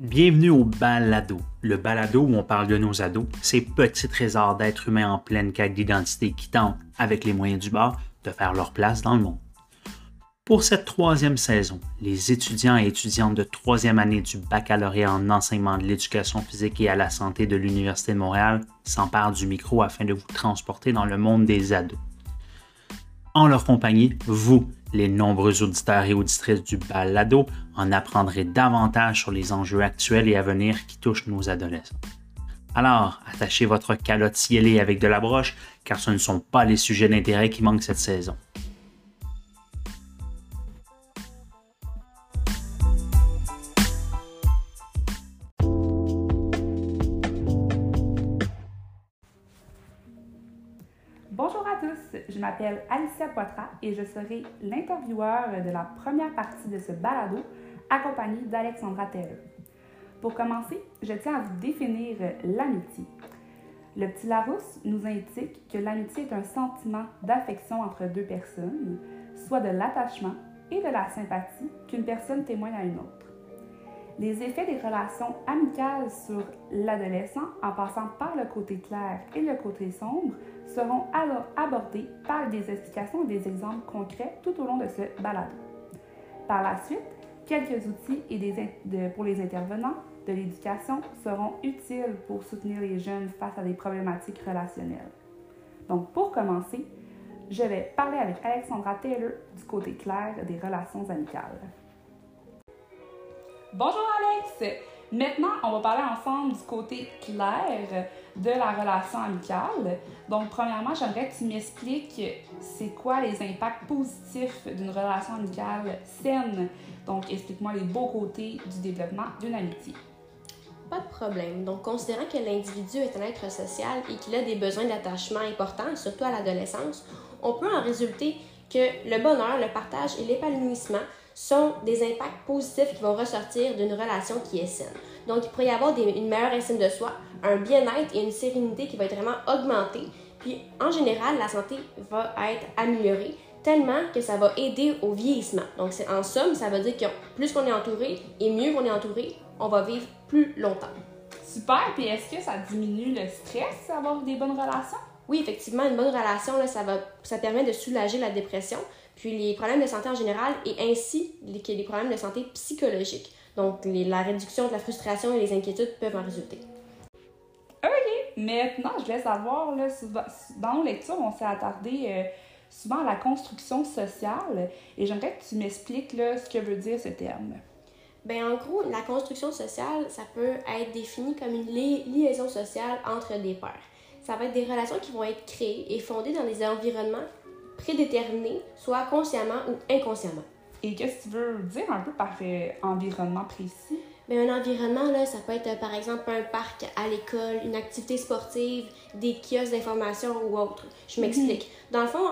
Bienvenue au balado, le balado où on parle de nos ados, ces petits trésors d'êtres humains en pleine quête d'identité qui tentent, avec les moyens du bord, de faire leur place dans le monde. Pour cette troisième saison, les étudiants et étudiantes de troisième année du baccalauréat en enseignement de l'éducation physique et à la santé de l'Université de Montréal s'emparent du micro afin de vous transporter dans le monde des ados. En leur compagnie, vous, les nombreux auditeurs et auditrices du balado en apprendrez davantage sur les enjeux actuels et à venir qui touchent nos adolescents. Alors, attachez votre calotte cielée avec de la broche, car ce ne sont pas les sujets d'intérêt qui manquent cette saison. Et je serai l'intervieweur de la première partie de ce balado accompagnée d'Alexandra Taylor. Pour commencer, je tiens à vous définir l'amitié. Le petit Larousse nous indique que l'amitié est un sentiment d'affection entre deux personnes, soit de l'attachement et de la sympathie qu'une personne témoigne à une autre. Les effets des relations amicales sur l'adolescent, en passant par le côté clair et le côté sombre, seront alors abordés par des explications et des exemples concrets tout au long de ce balado. Par la suite, quelques outils et des, pour les intervenants de l'éducation seront utiles pour soutenir les jeunes face à des problématiques relationnelles. Donc, pour commencer, je vais parler avec Alexandra Taylor du côté clair des relations amicales. Bonjour Alex! Maintenant, on va parler ensemble du côté clair de la relation amicale. Donc, premièrement, j'aimerais que tu m'expliques c'est quoi les impacts positifs d'une relation amicale saine. Donc, explique-moi les beaux côtés du développement d'une amitié. Pas de problème. Donc, considérant que l'individu est un être social et qu'il a des besoins d'attachement importants, surtout à l'adolescence, on peut en résulter que le bonheur, le partage et l'épanouissement sont des impacts positifs qui vont ressortir d'une relation qui est saine. Donc, il pourrait y avoir une meilleure estime de soi, un bien-être et une sérénité qui va être vraiment augmentée. Puis, en général, la santé va être améliorée tellement que ça va aider au vieillissement. Donc, en somme, ça veut dire que plus qu'on est entouré et mieux qu'on est entouré, on va vivre plus longtemps. Super. Puis, est-ce que ça diminue le stress d'avoir des bonnes relations? Oui, effectivement, une bonne relation, là, ça, va, ça permet de soulager la dépression, puis les problèmes de santé en général et ainsi les, les problèmes de santé psychologique. Donc, la réduction de la frustration et les inquiétudes peuvent en résulter. OK. Maintenant, je voulais savoir, là, dans nos lectures, on s'est attardé euh, souvent à la construction sociale et j'aimerais que tu m'expliques ce que veut dire ce terme. Ben, en gros, la construction sociale, ça peut être défini comme une liaison sociale entre des pairs. Ça va être des relations qui vont être créées et fondées dans des environnements prédéterminés, soit consciemment ou inconsciemment. Et qu'est-ce que tu veux dire un peu par euh, environnement précis? Bien, un environnement, là, ça peut être par exemple un parc à l'école, une activité sportive, des kiosques d'information ou autre. Je mhm. m'explique. Dans le fond,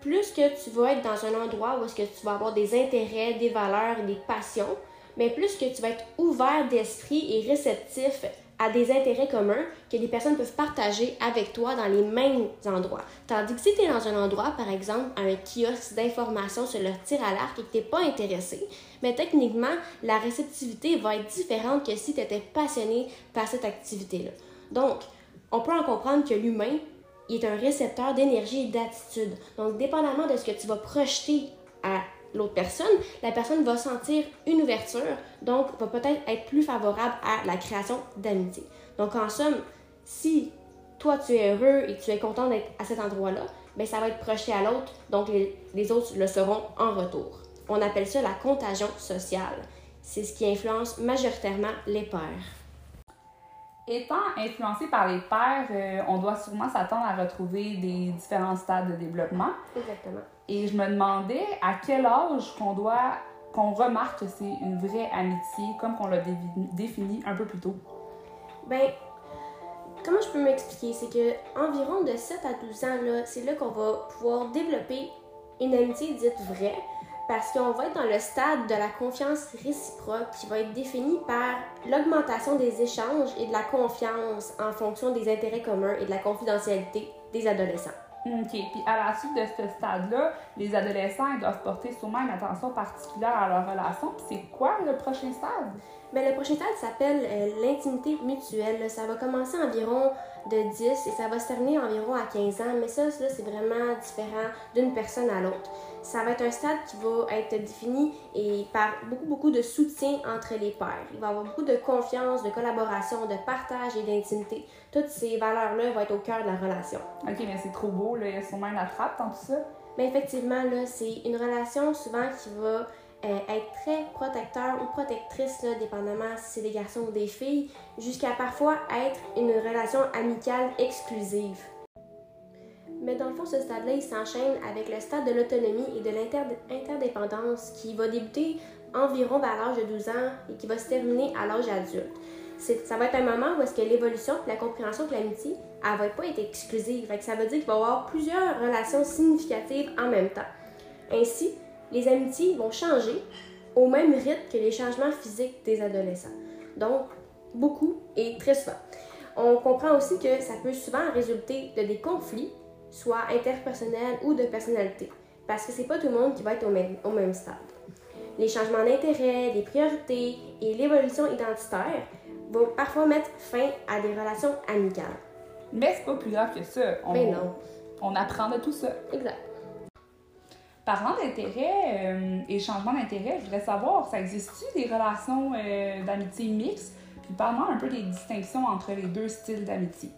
plus que tu vas être dans un endroit où est-ce que tu vas avoir des intérêts, des valeurs, des passions, mais plus que tu vas être ouvert d'esprit et réceptif à des intérêts communs que les personnes peuvent partager avec toi dans les mêmes endroits. Tandis que si tu es dans un endroit, par exemple, un kiosque d'information sur le tir à l'arc et que tu n'es pas intéressé, mais techniquement, la réceptivité va être différente que si tu étais passionné par cette activité-là. Donc, on peut en comprendre que l'humain est un récepteur d'énergie et d'attitude. Donc, dépendamment de ce que tu vas projeter à l'autre personne, la personne va sentir une ouverture, donc va peut-être être plus favorable à la création d'amitié. Donc en somme, si toi tu es heureux et tu es content d'être à cet endroit-là, ben ça va être projeté à l'autre, donc les, les, autres le seront en retour. On appelle ça la contagion sociale. C'est ce qui influence majoritairement les pères. Étant influencé par les pères, euh, on doit sûrement s'attendre à retrouver des différents stades de développement. Exactement. Et je me demandais à quel âge qu'on doit qu'on remarque que c'est une vraie amitié, comme qu'on l'a défini un peu plus tôt. Ben, comment je peux m'expliquer? C'est que environ de 7 à 12 ans, c'est là, qu'on va pouvoir développer une amitié dite vraie, parce qu'on va être dans le stade de la confiance réciproque qui va être défini par l'augmentation des échanges et de la confiance en fonction des intérêts communs et de la confidentialité des adolescents. OK. Puis à la suite de ce stade-là, les adolescents doivent porter sûrement une attention particulière à leur relation. Puis c'est quoi le prochain stade? Bien, le prochain stade s'appelle euh, l'intimité mutuelle. Ça va commencer environ de 10 et ça va se terminer environ à 15 ans. Mais ça, ça c'est vraiment différent d'une personne à l'autre. Ça va être un stade qui va être défini et par beaucoup, beaucoup de soutien entre les pairs. Il va y avoir beaucoup de confiance, de collaboration, de partage et d'intimité. Toutes ces valeurs-là vont être au cœur de la relation. OK, mais c'est trop beau, là. Il y a sûrement une attrape dans tout ça. Mais effectivement, là, c'est une relation souvent qui va euh, être très protecteur ou protectrice, là, dépendamment si c'est des garçons ou des filles, jusqu'à parfois être une relation amicale exclusive. Mais dans le fond, ce stade-là, il s'enchaîne avec le stade de l'autonomie et de l'interdépendance qui va débuter environ vers l'âge de 12 ans et qui va se terminer à l'âge adulte. Ça va être un moment où est-ce que l'évolution, la compréhension de l'amitié, elle va pas être exclusive. ça veut dire qu'il va y avoir plusieurs relations significatives en même temps. Ainsi, les amitiés vont changer au même rythme que les changements physiques des adolescents. Donc, beaucoup et très souvent. On comprend aussi que ça peut souvent résulter de des conflits soit interpersonnel ou de personnalité, parce que c'est pas tout le monde qui va être au même, au même stade. Les changements d'intérêt, les priorités et l'évolution identitaire vont parfois mettre fin à des relations amicales. Mais c'est pas plus grave que ça. On, Mais non. On apprend de tout ça. Exact. Parlant d'intérêt euh, et changement d'intérêt, je voudrais savoir, ça existe-tu des relations euh, d'amitié mixtes? Puis parle-moi un peu des distinctions entre les deux styles d'amitié.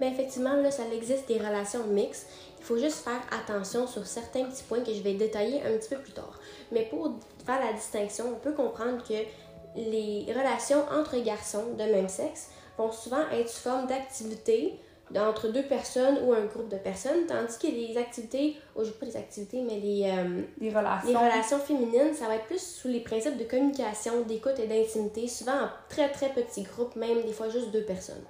Bien, effectivement, là, ça existe des relations mixtes. Il faut juste faire attention sur certains petits points que je vais détailler un petit peu plus tard. Mais pour faire la distinction, on peut comprendre que les relations entre garçons de même sexe vont souvent être sous forme d'activités entre deux personnes ou un groupe de personnes, tandis que les activités, ou je pas les activités, mais les, euh, les, relations. les relations féminines, ça va être plus sous les principes de communication, d'écoute et d'intimité, souvent en très très petits groupes, même des fois juste deux personnes.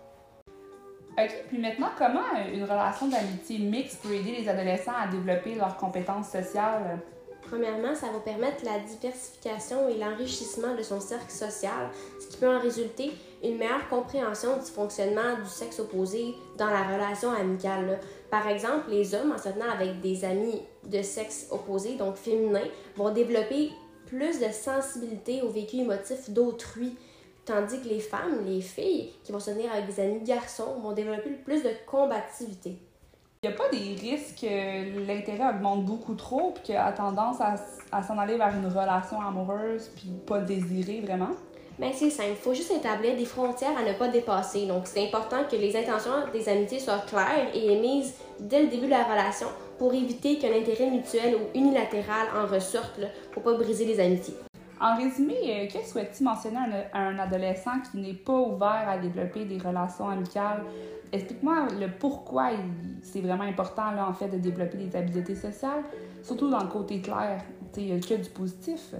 OK. Puis maintenant, comment une relation d'amitié mixte peut aider les adolescents à développer leurs compétences sociales? Premièrement, ça va permettre la diversification et l'enrichissement de son cercle social, ce qui peut en résulter une meilleure compréhension du fonctionnement du sexe opposé dans la relation amicale. Par exemple, les hommes, en se tenant avec des amis de sexe opposé, donc féminin, vont développer plus de sensibilité au vécu émotif d'autrui Tandis que les femmes, les filles qui vont se tenir avec des amis garçons vont développer plus de combativité. N'y a pas des risques que l'intérêt augmente beaucoup trop puis qu'il a tendance à, s'en aller vers une relation amoureuse puis pas désirée vraiment? Bien, c'est simple. Il faut juste établir des frontières à ne pas dépasser. Donc, c'est important que les intentions des amitiés soient claires et émises dès le début de la relation pour éviter qu'un intérêt mutuel ou unilatéral en ressorte pour pas briser les amitiés. En résumé, euh, que souhaites-tu mentionner à un adolescent qui n'est pas ouvert à développer des relations amicales? Explique-moi le pourquoi c'est vraiment important là, en fait, de développer des habiletés sociales, surtout dans le côté clair. Il n'y que du positif.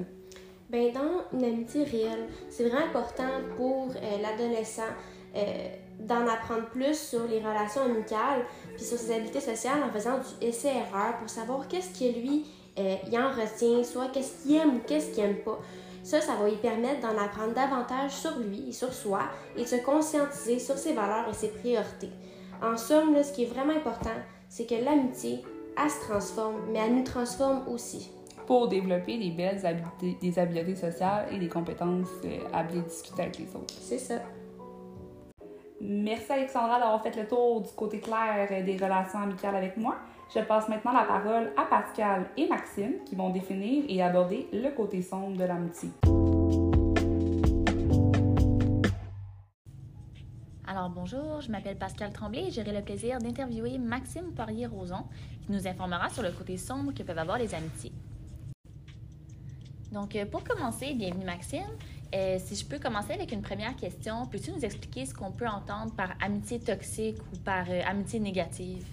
Bien, dans une amitié réelle, c'est vraiment important pour euh, l'adolescent euh, d'en apprendre plus sur les relations amicales puis sur ses habiletés sociales en faisant du essai-erreur pour savoir qu'est-ce que lui euh, il en retient, soit qu'est-ce qu'il aime ou qu'est-ce qu'il n'aime pas. Ça, ça va lui permettre d'en apprendre davantage sur lui et sur soi et de se conscientiser sur ses valeurs et ses priorités. En somme, ce qui est vraiment important, c'est que l'amitié, elle se transforme, mais elle nous transforme aussi. Pour développer des belles habiletés, des habiletés sociales et des compétences euh, à bien discuter avec les autres. C'est ça. Merci Alexandra d'avoir fait le tour du côté clair des relations amicales avec moi. Je passe maintenant la parole à Pascal et Maxime qui vont définir et aborder le côté sombre de l'amitié. Alors bonjour, je m'appelle Pascal Tremblay et j'aurai le plaisir d'interviewer Maxime Poirier-Roson qui nous informera sur le côté sombre que peuvent avoir les amitiés. Donc euh, pour commencer, bienvenue Maxime. Euh, si je peux commencer avec une première question, peux-tu nous expliquer ce qu'on peut entendre par amitié toxique ou par euh, amitié négative?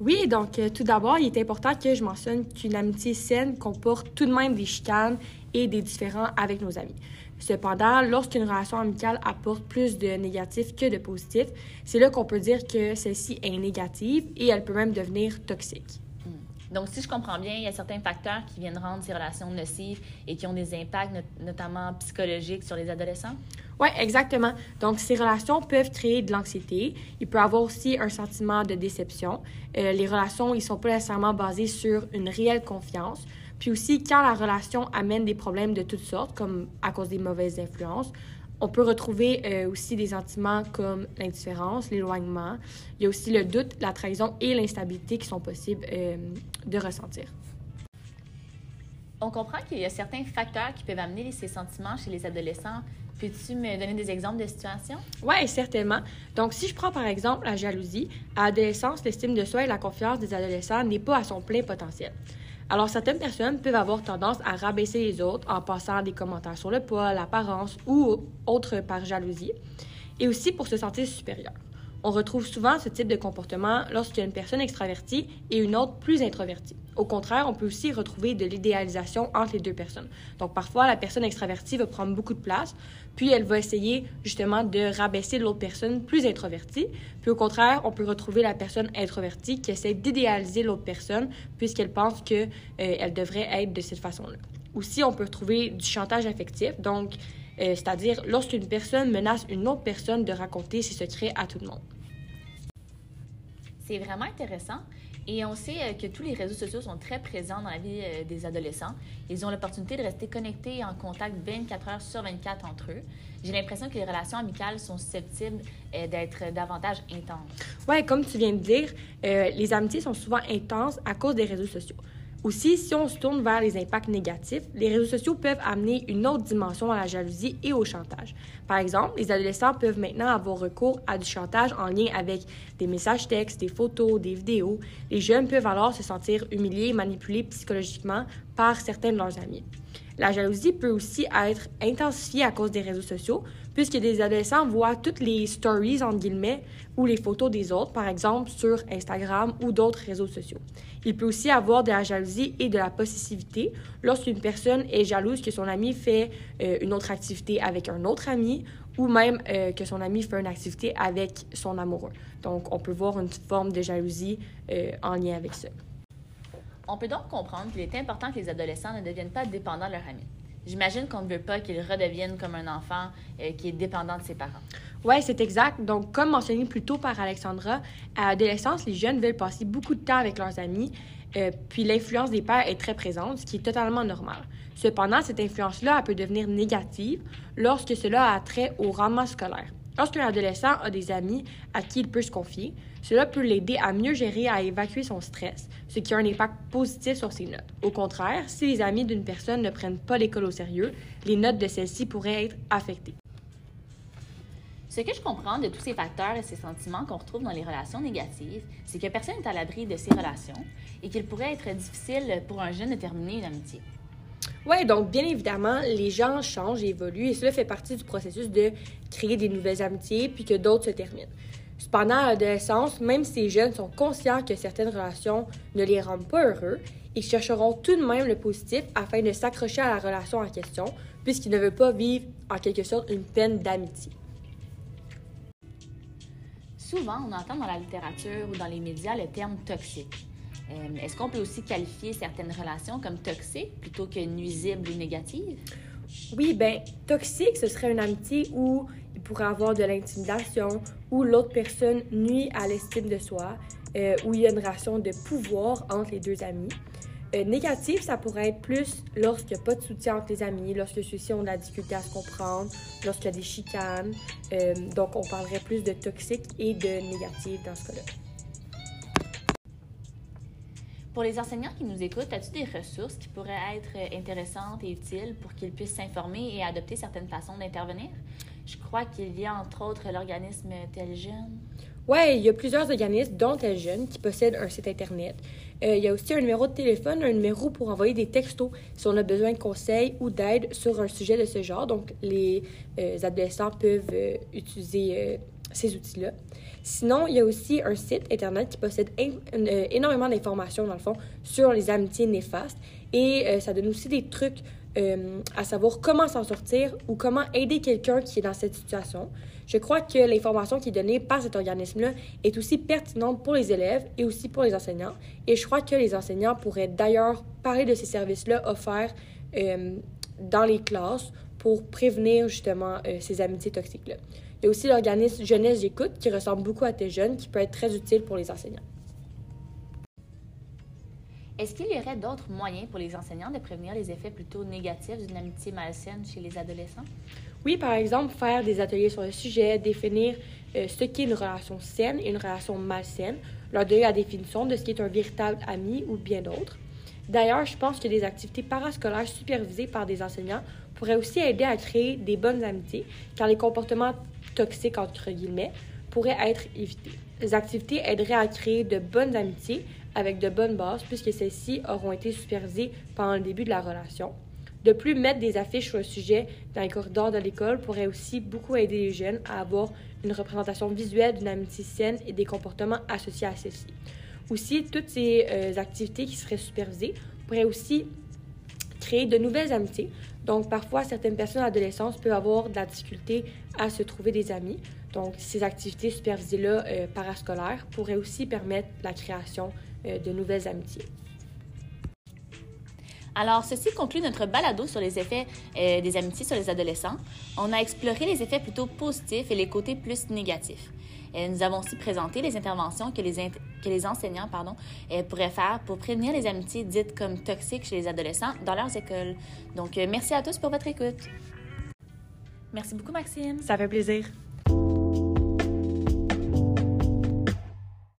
Oui, donc euh, tout d'abord, il est important que je mentionne qu'une amitié saine comporte tout de même des chicanes et des différends avec nos amis. Cependant, lorsqu'une relation amicale apporte plus de négatifs que de positifs, c'est là qu'on peut dire que celle-ci est négative et elle peut même devenir toxique. Hmm. Donc, si je comprends bien, il y a certains facteurs qui viennent rendre ces relations nocives et qui ont des impacts notamment psychologiques sur les adolescents? Oui, exactement. Donc, ces relations peuvent créer de l'anxiété. Il peut avoir aussi un sentiment de déception. Euh, les relations, ils sont pas nécessairement basées sur une réelle confiance. Puis aussi, quand la relation amène des problèmes de toutes sortes, comme à cause des mauvaises influences, on peut retrouver euh, aussi des sentiments comme l'indifférence, l'éloignement. Il y a aussi le doute, la trahison et l'instabilité qui sont possibles euh, de ressentir. On comprend qu'il y a certains facteurs qui peuvent amener ces sentiments chez les adolescents. Peux-tu me donner des exemples de situations? Oui, certainement. Donc, si je prends par exemple la jalousie, à l'adolescence, l'estime de soi et la confiance des adolescents n'est pas à son plein potentiel. Alors, certaines personnes peuvent avoir tendance à rabaisser les autres en passant des commentaires sur le poids, l'apparence ou autre par jalousie, et aussi pour se sentir supérieur. On retrouve souvent ce type de comportement lorsqu'il y a une personne extravertie et une autre plus introvertie. Au contraire, on peut aussi retrouver de l'idéalisation entre les deux personnes. Donc parfois, la personne extravertie va prendre beaucoup de place, puis elle va essayer justement de rabaisser l'autre personne plus introvertie. Puis au contraire, on peut retrouver la personne introvertie qui essaie d'idéaliser l'autre personne puisqu'elle pense que euh, devrait être de cette façon-là. Aussi, on peut retrouver du chantage affectif, donc euh, c'est-à-dire lorsqu'une personne menace une autre personne de raconter ses secrets à tout le monde. C'est vraiment intéressant. Et on sait euh, que tous les réseaux sociaux sont très présents dans la vie euh, des adolescents. Ils ont l'opportunité de rester connectés et en contact 24 heures sur 24 entre eux. J'ai l'impression que les relations amicales sont susceptibles d'être davantage intenses. Oui, comme tu viens de dire, les amitiés sont souvent intenses à cause des réseaux sociaux. Aussi, si on se tourne vers les impacts négatifs, les réseaux sociaux peuvent amener une autre dimension à la jalousie et au chantage. Par exemple, les adolescents peuvent maintenant avoir recours à du chantage en lien avec des messages textes, des photos, des vidéos. Les jeunes peuvent alors se sentir humiliés manipulés psychologiquement par certains de leurs amis. La jalousie peut aussi être intensifiée à cause des réseaux sociaux, puisque des adolescents voient toutes les stories, entre guillemets, ou les photos des autres, par exemple sur Instagram ou d'autres réseaux sociaux. Il peut aussi avoir de la jalousie et de la possessivité lorsqu'une personne est jalouse que son ami fait euh, une autre activité avec un autre ami ou même euh, que son ami fait une activité avec son amoureux. Donc, on peut voir une forme de jalousie euh, en lien avec ça. On peut donc comprendre qu'il est important que les adolescents ne deviennent pas dépendants de leur ami. J'imagine qu'on ne veut pas qu'ils redeviennent comme un enfant qui est dépendant de ses parents. Oui, c'est exact. Donc, comme mentionné plus tôt par Alexandra, à l'adolescence, les jeunes veulent passer beaucoup de temps avec leurs amis, euh, puis l'influence des pères est très présente, ce qui est totalement normal. Cependant, cette influence-là peut devenir négative lorsque cela a trait au rendement scolaire. Lorsqu'un adolescent a des amis à qui il peut se confier, cela peut l'aider à mieux gérer, à évacuer son stress, ce qui a un impact positif sur ses notes. Au contraire, si les amis d'une personne ne prennent pas l'école au sérieux, les notes de celle-ci pourraient être affectées. Ce que je comprends de tous ces facteurs et ces sentiments qu'on retrouve dans les relations négatives, c'est que personne n'est à l'abri de ces relations et qu'il pourrait être difficile pour un jeune de terminer une amitié. Oui, donc bien évidemment, les gens changent évoluent et cela fait partie du processus de créer des nouvelles amitiés puis que d'autres se terminent. Cependant, à l'adolescence, même si les jeunes sont conscients que certaines relations ne les rendent pas heureux, ils chercheront tout de même le positif afin de s'accrocher à la relation en question puisqu'ils ne veulent pas vivre en quelque sorte une peine d'amitié. Souvent, on entend dans la littérature ou dans les médias le terme toxique. Euh, est-ce qu'on peut aussi qualifier certaines relations comme toxiques plutôt que nuisibles ou négatives? Oui, ben toxique, ce serait une amitié où il pourrait avoir de l'intimidation, où l'autre personne nuit à l'estime de soi, euh, où il y a une relation de pouvoir entre les deux amis. Euh, négatif, ça pourrait être plus lorsqu'il n'y a pas de soutien entre les amis, lorsque ceux-ci ont de la difficulté à se comprendre, lorsqu'il y a des chicanes. Euh, donc, on parlerait plus de toxique et de négatif dans ce cas-là. Pour les enseignants qui nous écoutent, as-tu des ressources qui pourraient être intéressantes et utiles pour qu'ils puissent s'informer et adopter certaines façons d'intervenir? Je crois qu'il y a entre autres l'organisme Tel Jeune. Oui, il y a plusieurs organismes, dont Tel Jeune, qui possèdent un site Internet. Euh, il y a aussi un numéro de téléphone, un numéro pour envoyer des textos si on a besoin de conseils ou d'aide sur un sujet de ce genre. Donc, les euh, adolescents peuvent euh, utiliser ces outils-là. Sinon, il y a aussi un site Internet qui possède énormément d'informations, dans le fond, sur les amitiés néfastes. Et ça donne aussi des trucs à savoir comment s'en sortir ou comment aider quelqu'un qui est dans cette situation. Je crois que l'information qui est donnée par cet organisme-là est aussi pertinente pour les élèves et aussi pour les enseignants. Et je crois que les enseignants pourraient d'ailleurs parler de ces services-là offerts euh, dans les classes pour prévenir justement euh, ces amitiés toxiques-là. Il y a aussi l'organisme Jeunesse J'écoute qui ressemble beaucoup à Tes Jeunes qui peut être très utile pour les enseignants. Est-ce qu'il y aurait d'autres moyens pour les enseignants de prévenir les effets plutôt négatifs d'une amitié malsaine chez les adolescents? Oui, par exemple, faire des ateliers sur le sujet, définir euh, ce qu'est une relation saine et une relation malsaine, leur donner la définition de ce qui est un véritable ami ou bien d'autres. D'ailleurs, je pense que des activités parascolaires supervisées par des enseignants pourraient aussi aider à créer des bonnes amitiés, car les comportements toxiques, entre guillemets, pourraient être évités. Les activités aideraient à créer de bonnes amitiés avec de bonnes bases, puisque celles-ci auront été supervisées pendant le début de la relation. De plus, mettre des affiches sur le sujet dans les corridors de l'école pourrait aussi beaucoup aider les jeunes à avoir une représentation visuelle d'une amitié saine et des comportements associés à celle-ci. Aussi, toutes ces euh, activités qui seraient supervisées pourraient aussi créer de nouvelles amitiés. Donc, parfois, certaines personnes adolescentes peuvent avoir de la difficulté à se trouver des amis. Donc, ces activités supervisées-là euh, parascolaires pourraient aussi permettre la création euh, de nouvelles amitiés. Alors, ceci conclut notre balado sur les effets euh, des amitiés sur les adolescents. On a exploré les effets plutôt positifs et les côtés plus négatifs. Et nous avons aussi présenté les interventions que les, enseignants euh, pourraient faire pour prévenir les amitiés dites comme toxiques chez les adolescents dans leurs écoles. Donc, euh, merci à tous pour votre écoute. Merci beaucoup, Maxime. Ça fait plaisir.